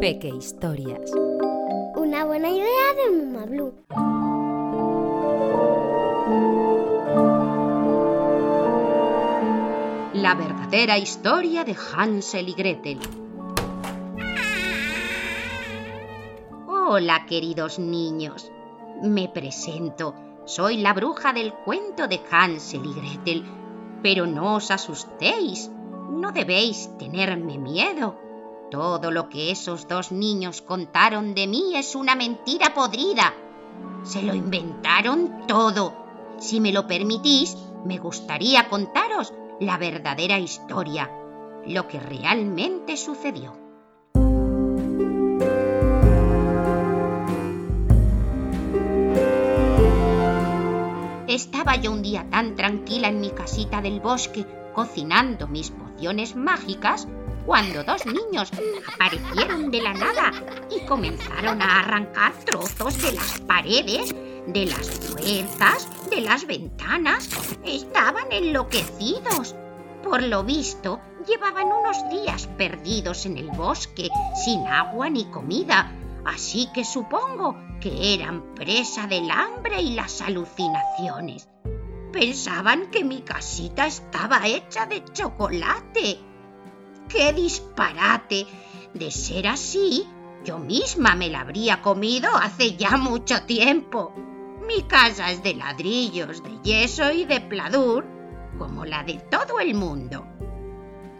Peque Historias. Una buena idea de Muma Blue. La verdadera historia de Hansel y Gretel. Hola, queridos niños. Me presento. Soy la bruja del cuento de Hansel y Gretel. Pero no os asustéis. No debéis tenerme miedo. Todo lo que esos dos niños contaron de mí es una mentira podrida. Se lo inventaron todo. Si me lo permitís, me gustaría contaros la verdadera historia, lo que realmente sucedió. Estaba yo un día tan tranquila en mi casita del bosque cocinando mis pociones mágicas cuando dos niños aparecieron de la nada y comenzaron a arrancar trozos de las paredes, de las puertas, de las ventanas. Estaban enloquecidos. Por lo visto, llevaban unos días perdidos en el bosque, sin agua ni comida, así que supongo que eran presa del hambre y las alucinaciones. Pensaban que mi casita estaba hecha de chocolate. ¡Qué disparate! De ser así, yo misma me la habría comido hace ya mucho tiempo. Mi casa es de ladrillos, de yeso y de pladur, como la de todo el mundo.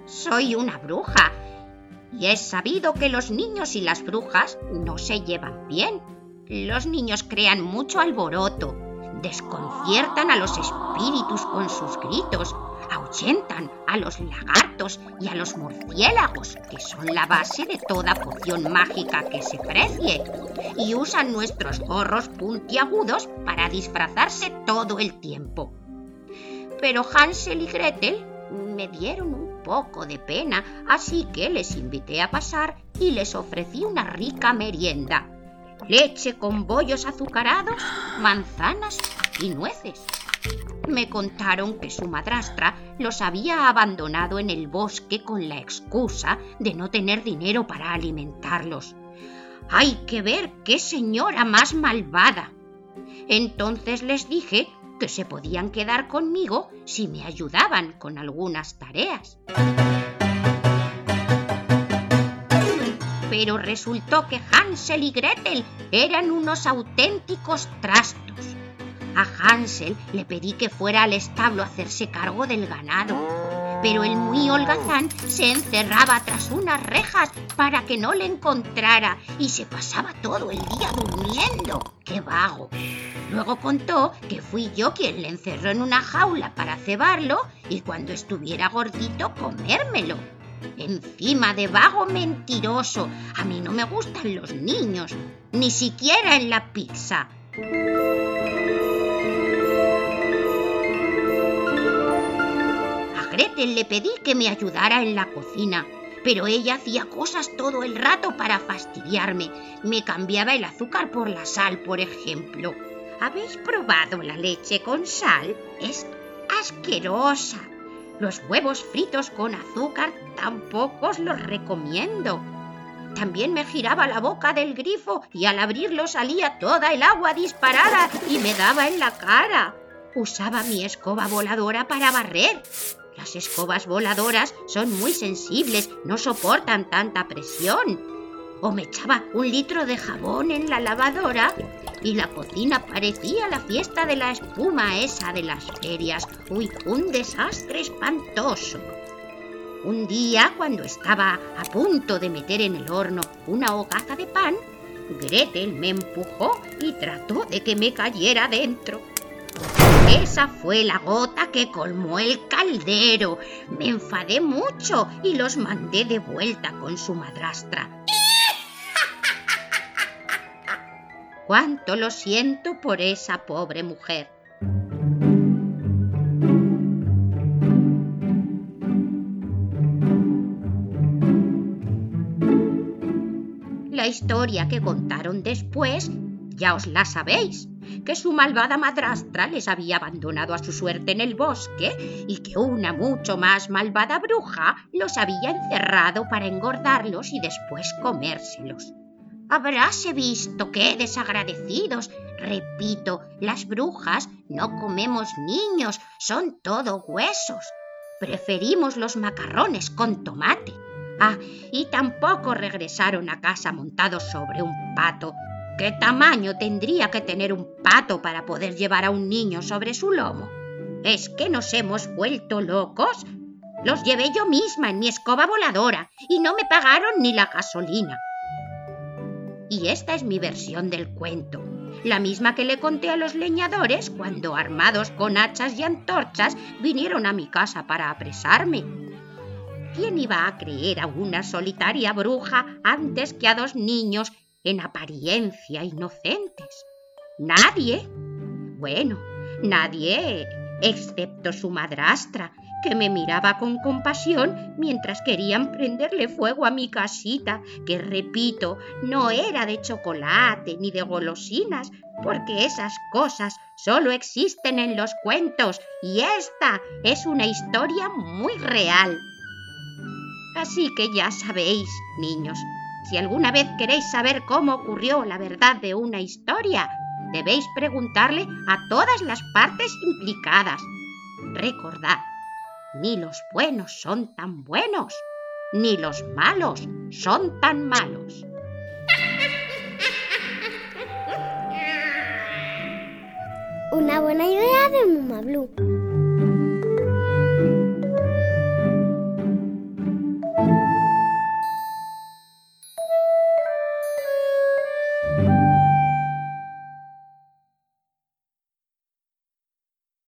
Soy una bruja y es sabido que los niños y las brujas no se llevan bien. Los niños crean mucho alboroto, desconciertan a los espíritus con sus gritos, ahuyentan a los lagartos y a los murciélagos, que son la base de toda poción mágica que se precie, y usan nuestros gorros puntiagudos para disfrazarse todo el tiempo. Pero Hansel y Gretel me dieron un poco de pena, así que les invité a pasar y les ofrecí una rica merienda. Leche con bollos azucarados, manzanas y nueces. Me contaron que su madrastra los había abandonado en el bosque con la excusa de no tener dinero para alimentarlos. Hay que ver qué señora más malvada. Entonces les dije que se podían quedar conmigo si me ayudaban con algunas tareas. Pero resultó que Hansel y Gretel eran unos auténticos trastos. A Hansel le pedí que fuera al establo a hacerse cargo del ganado, pero el muy holgazán se encerraba tras unas rejas para que no le encontrara y se pasaba todo el día durmiendo. ¡Qué vago! Luego contó que fui yo quien le encerró en una jaula para cebarlo y cuando estuviera gordito comérmelo. Encima de vago mentiroso, a mí no me gustan los niños, ni siquiera en la pizza. A Gretel le pedí que me ayudara en la cocina, pero ella hacía cosas todo el rato para fastidiarme. Me cambiaba el azúcar por la sal, por ejemplo. ¿Habéis probado la leche con sal? Es asquerosa. Los huevos fritos con azúcar tampoco os los recomiendo. También me giraba la boca del grifo y al abrirlo salía toda el agua disparada y me daba en la cara. Usaba mi escoba voladora para barrer. Las escobas voladoras son muy sensibles, no soportan tanta presión o me echaba un litro de jabón en la lavadora y la cocina parecía la fiesta de la espuma esa de las ferias. Uy, un desastre espantoso. Un día, cuando estaba a punto de meter en el horno una hogaza de pan, Gretel me empujó y trató de que me cayera dentro. Esa fue la gota que colmó el caldero. Me enfadé mucho y los mandé de vuelta con su madrastra. Cuánto lo siento por esa pobre mujer. La historia que contaron después ya os la sabéis. que su malvada madrastra les había abandonado a su suerte en el bosque y que una mucho más malvada bruja los había encerrado para engordarlos y después comérselos. Habráse visto qué desagradecidos. Repito, las brujas no comemos niños, son todo huesos. Preferimos los macarrones con tomate. Ah, y tampoco regresaron a casa montados sobre un pato. ¿Qué tamaño tendría que tener un pato para poder llevar a un niño sobre su lomo? ¿Es que nos hemos vuelto locos? Los llevé yo misma en mi escoba voladora y no me pagaron ni la gasolina. Y esta es mi versión del cuento, la misma que le conté a los leñadores cuando, armados con hachas y antorchas, vinieron a mi casa para apresarme. ¿Quién iba a creer a una solitaria bruja antes que a dos niños en apariencia inocentes? Nadie. Bueno, nadie, excepto su madrastra, que me miraba con compasión mientras querían prenderle fuego a mi casita, que repito, no era de chocolate ni de golosinas, porque esas cosas solo existen en los cuentos y esta es una historia muy real. Así que ya sabéis, niños, si alguna vez queréis saber cómo ocurrió la verdad de una historia, debéis preguntarle a todas las partes implicadas. Recordad, ni los buenos son tan buenos, ni los malos son tan malos. Una buena idea de Muma Blue.